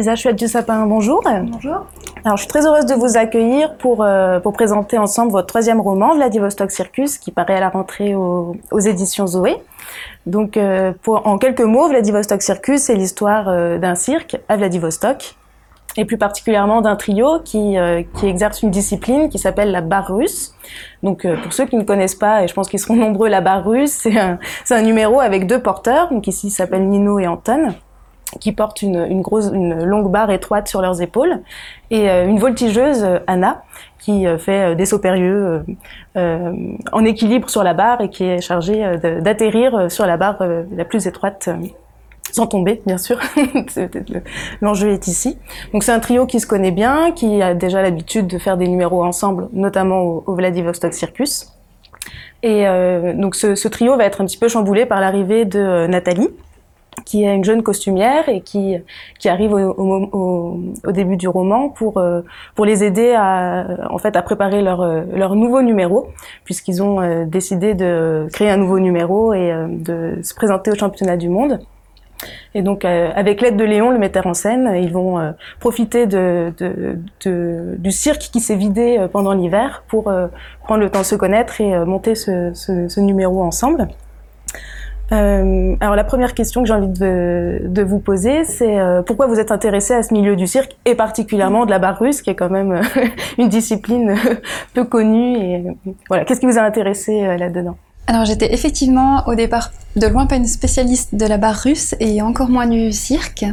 Elisa Chouette du Sapin, bonjour. Bonjour. Alors, je suis très heureuse de vous accueillir pour, euh, pour présenter ensemble votre troisième roman, Vladivostok Circus, qui paraît à la rentrée aux, éditions Zoé. Donc, euh, pour, en quelques mots, Vladivostok Circus, c'est l'histoire euh, d'un cirque à Vladivostok, et plus particulièrement d'un trio qui, qui exerce une discipline qui s'appelle la barre russe. Donc, pour ceux qui ne connaissent pas, et je pense qu'ils seront nombreux, la barre russe, c'est un, un numéro avec deux porteurs, donc ici, s'appellent Nino et Anton qui portent une, une, grosse, une longue barre étroite sur leurs épaules, et euh, une voltigeuse, euh, Anna, qui euh, fait des sauts périlleux en équilibre sur la barre et qui est chargée d'atterrir sur la barre la plus étroite sans tomber, bien sûr. L'enjeu est ici. Donc c'est un trio qui se connaît bien, qui a déjà l'habitude de faire des numéros ensemble, notamment au, Vladivostok Circus. Et donc ce, trio va être un petit peu chamboulé par l'arrivée de Nathalie, qui est une jeune costumière et qui, qui arrive au, au, au début du roman pour, euh, pour les aider à, en fait, à préparer leur, euh, leur nouveau numéro, puisqu'ils ont euh, décidé de créer un nouveau numéro et de se présenter au championnat du monde. Et donc, avec l'aide de Léon, le metteur en scène, ils vont profiter de, de, de, du cirque qui s'est vidé pendant l'hiver pour prendre le temps de se connaître et monter ce, ce, ce numéro ensemble. Euh, alors la première question que j'ai envie de, vous poser, c'est euh, pourquoi vous êtes intéressé à ce milieu du cirque et particulièrement de la barre russe, qui est quand même euh, une discipline peu connue. Et voilà, qu'est-ce qui vous a intéressé là-dedans? Alors j'étais effectivement au départ de loin pas une spécialiste de la barre russe et encore moins du cirque,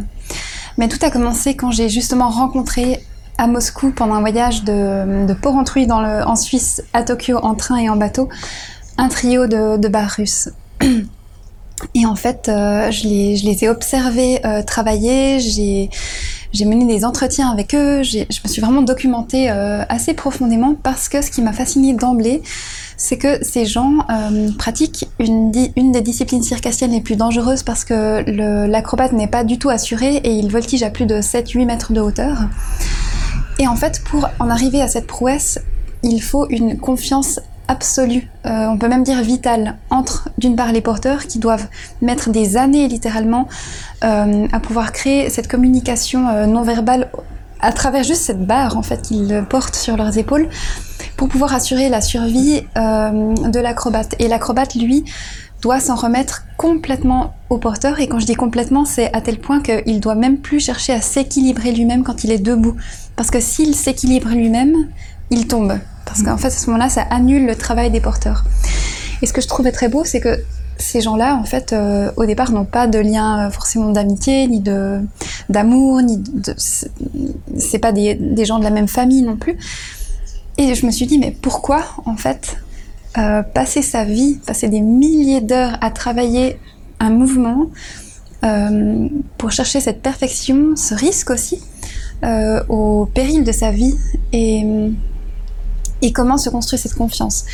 mais tout a commencé quand j'ai justement rencontré à Moscou pendant un voyage de, de Porrentruy dans en Suisse à Tokyo en train et en bateau un trio de, de barres russes. Et en fait, euh, je, les, ai observés euh, travailler, j'ai, mené des entretiens avec eux, je me suis vraiment documentée euh, assez profondément parce que ce qui m'a fascinée d'emblée, c'est que ces gens pratiquent une, une, des disciplines circassiennes les plus dangereuses parce que l'acrobate n'est pas du tout assuré et il voltige à plus de 7-8 mètres de hauteur. Et en fait, pour en arriver à cette prouesse, il faut une confiance absolue, on peut même dire vitale, entre d'une part les porteurs qui doivent mettre des années littéralement euh, à pouvoir créer cette communication euh, non verbale à travers juste cette barre en fait qu'ils portent sur leurs épaules pour pouvoir assurer la survie de l'acrobate. Et l'acrobate, lui, doit s'en remettre complètement au porteur. Et quand je dis complètement, c'est à tel point qu'il doit même plus chercher à s'équilibrer lui-même quand il est debout. Parce que s'il s'équilibre lui-même, il tombe. Parce qu'en fait, à ce moment-là, ça annule le travail des porteurs. Et ce que je trouvais très beau, c'est que ces gens-là, en fait, euh, au départ, n'ont pas de lien euh, forcément d'amitié, ni de d'amour, ni de. C'est pas des, des, gens de la même famille non plus. Et je me suis dit, mais pourquoi, en fait, euh, passer sa vie, passer des milliers d'heures à travailler un mouvement pour chercher cette perfection, ce risque aussi, au péril de sa vie et et comment se construit cette confiance?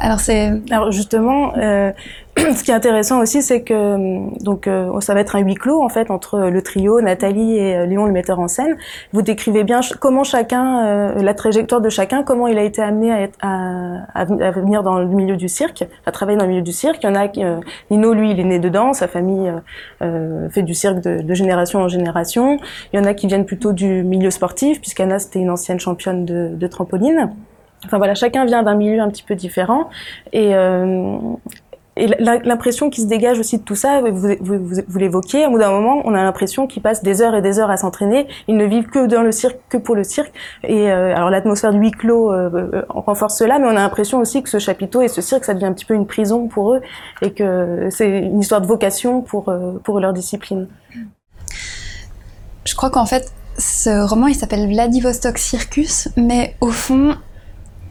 Alors c'est alors justement euh, ce qui est intéressant aussi c'est que donc euh, ça va être un huis clos en fait entre le trio Nathalie et euh, Léon le metteur en scène. Vous décrivez bien comment chacun euh, la trajectoire de chacun, comment il a été amené à, être, à, à, venir dans le milieu du cirque, à travailler dans le milieu du cirque. Il y en a euh, Nino lui il est né dedans, sa famille fait du cirque de, de, génération en génération. Il y en a qui viennent plutôt du milieu sportif puisqu'Anna c'était une ancienne championne de, de trampoline. Enfin voilà, chacun vient d'un milieu un petit peu différent et, euh, l'impression qui se dégage aussi de tout ça, vous, vous, l'évoquiez, au bout d'un moment, on a l'impression qu'ils passent des heures et des heures à s'entraîner. Ils ne vivent que dans le cirque, que pour le cirque. Et euh, alors l'atmosphère du huis clos euh, renforce cela, mais on a l'impression aussi que ce chapiteau et ce cirque, ça devient un petit peu une prison pour eux et que c'est une histoire de vocation pour pour leur discipline. Je crois qu'en fait, ce roman, il s'appelle Vladivostok Circus, mais au fond,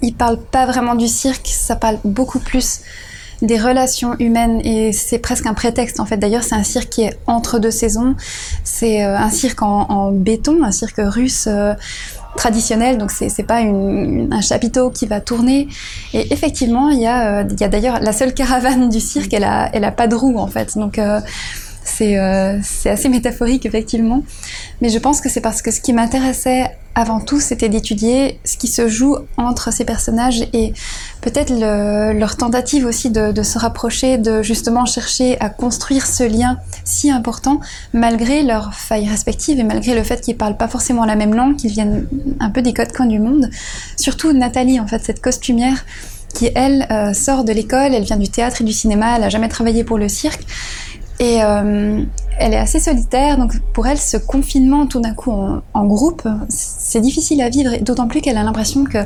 il parle pas vraiment du cirque, ça parle beaucoup plus des relations humaines et c'est presque un prétexte en fait. D'ailleurs, c'est un cirque qui est entre deux saisons. C'est euh, un cirque en, béton, un cirque russe euh, traditionnel, donc c'est pas un chapiteau qui va tourner. Et effectivement, il y a, euh, il y a d'ailleurs la seule caravane du cirque, elle a, pas de roue en fait. C'est euh, c'est assez métaphorique, effectivement. Mais je pense que c'est parce que ce qui m'intéressait avant tout, c'était d'étudier ce qui se joue entre ces personnages et peut-être le, leur tentative aussi de, se rapprocher, de justement chercher à construire ce lien si important, malgré leurs failles respectives et malgré le fait qu'ils parlent pas forcément la même langue, qu'ils viennent un peu des quatre coins du monde. Surtout Nathalie, en fait, cette costumière qui, elle, euh, sort de l'école, elle vient du théâtre et du cinéma, elle a jamais travaillé pour le cirque. Et euh, elle est assez solitaire, donc pour elle, ce confinement tout d'un coup en, en groupe, c'est difficile à vivre, d'autant plus qu'elle a l'impression que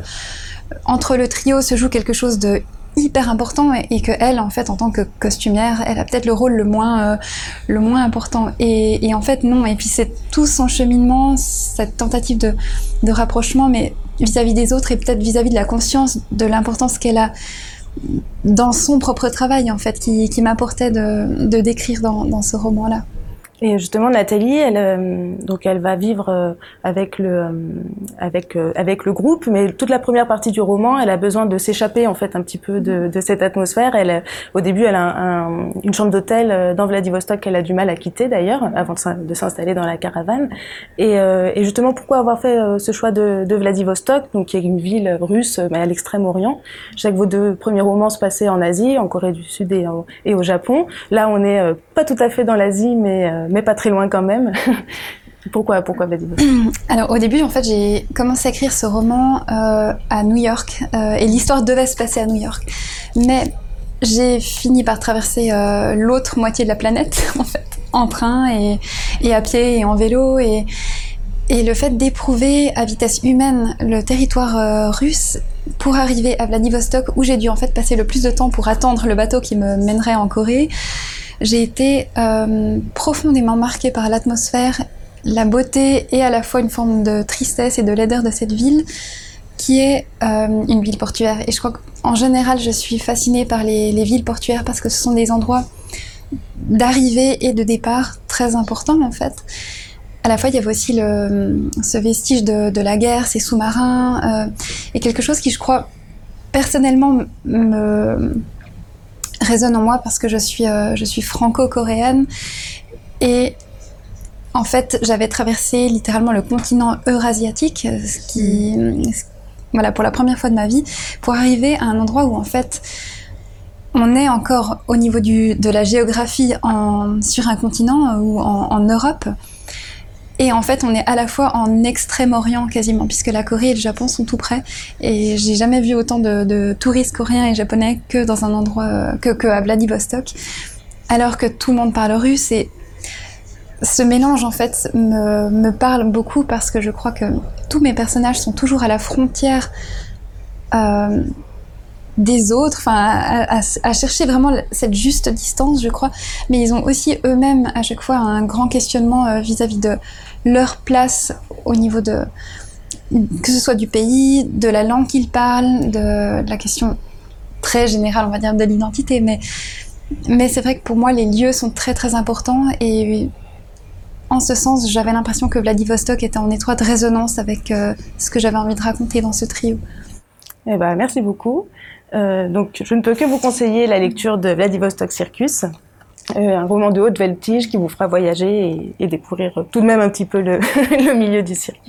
entre le trio se joue quelque chose de hyper important et, et que elle en fait en tant que costumière elle a peut-être le rôle le moins euh, le moins important. Et, et, en fait non et puis c'est tout son cheminement cette tentative de, de rapprochement mais vis-à-vis -vis des autres et peut-être vis-à-vis de la conscience de l'importance qu'elle a dans son propre travail en fait qui, m'apportait de, décrire dans, dans ce roman là et justement, Nathalie, elle, euh, donc elle va vivre euh, avec le, euh, avec, avec le groupe, mais toute la première partie du roman, elle a besoin de s'échapper en fait un petit peu de, de cette atmosphère. Elle, au début, elle a un, un, une chambre d'hôtel dans Vladivostok qu'elle a du mal à quitter d'ailleurs, avant de s'installer dans la caravane. Et, et, justement, pourquoi avoir fait ce choix de, de, Vladivostok, donc qui est une ville russe, mais à l'extrême-orient. Je sais que vos deux premiers romans se passaient en Asie, en Corée du Sud et, et au Japon. Là, on n'est pas tout à fait dans l'Asie, mais mais pas très loin quand même. pourquoi, pourquoi Vladivostok Alors au début, en fait, j'ai commencé à écrire ce roman euh, à New York euh, et l'histoire devait se passer à New York, mais j'ai fini par traverser euh, l'autre moitié de la planète, en fait, en train et, à pied et en vélo. Et et le fait d'éprouver à vitesse humaine le territoire russe pour arriver à Vladivostok, où j'ai dû en fait passer le plus de temps pour attendre le bateau qui me mènerait en Corée, j'ai été euh, profondément marquée par l'atmosphère, la beauté et à la fois une forme de tristesse et de laideur de cette ville qui est euh, une ville portuaire. Et je crois qu'en général, je suis fascinée par les, les, villes portuaires parce que ce sont des endroits d'arrivée et de départ très importants en fait. À la fois, il y avait aussi ce vestige de, de la guerre, ces sous-marins, euh, et quelque chose qui, je crois, personnellement me, résonne en moi parce que je suis, euh, je suis franco-coréenne. Et en fait j'avais traversé littéralement le continent eurasiatique, ce qui, voilà, pour la première fois de ma vie, pour arriver à un endroit où en fait on est encore au niveau du, de la géographie en, sur un continent ou en, en Europe, et en fait, on est à la fois en extrême-orient quasiment, puisque la Corée et le Japon sont tout près. Et j'ai jamais vu autant de, touristes coréens et japonais que dans un endroit que, que à Vladivostok, alors que tout le monde parle russe. Et ce mélange, en fait, me, me parle beaucoup parce que je crois que tous mes personnages sont toujours à la frontière. Euh, des autres, enfin à, chercher vraiment cette juste distance, je crois. Mais ils ont aussi eux-mêmes à chaque fois un grand questionnement vis-à-vis -vis de leur place au niveau de que ce soit du pays, de la langue qu'ils parlent, de, de, la question très générale, on va dire, de l'identité. Mais mais c'est vrai que pour moi, les lieux sont très très importants et en ce sens, j'avais l'impression que Vladivostok était en étroite résonance avec euh, ce que j'avais envie de raconter dans ce trio. Eh ben, merci beaucoup. Euh, donc, je ne peux que vous conseiller la lecture de Vladivostok Circus, euh, un roman de haute voltige qui vous fera voyager et, et, découvrir tout de même un petit peu le, le milieu du cirque.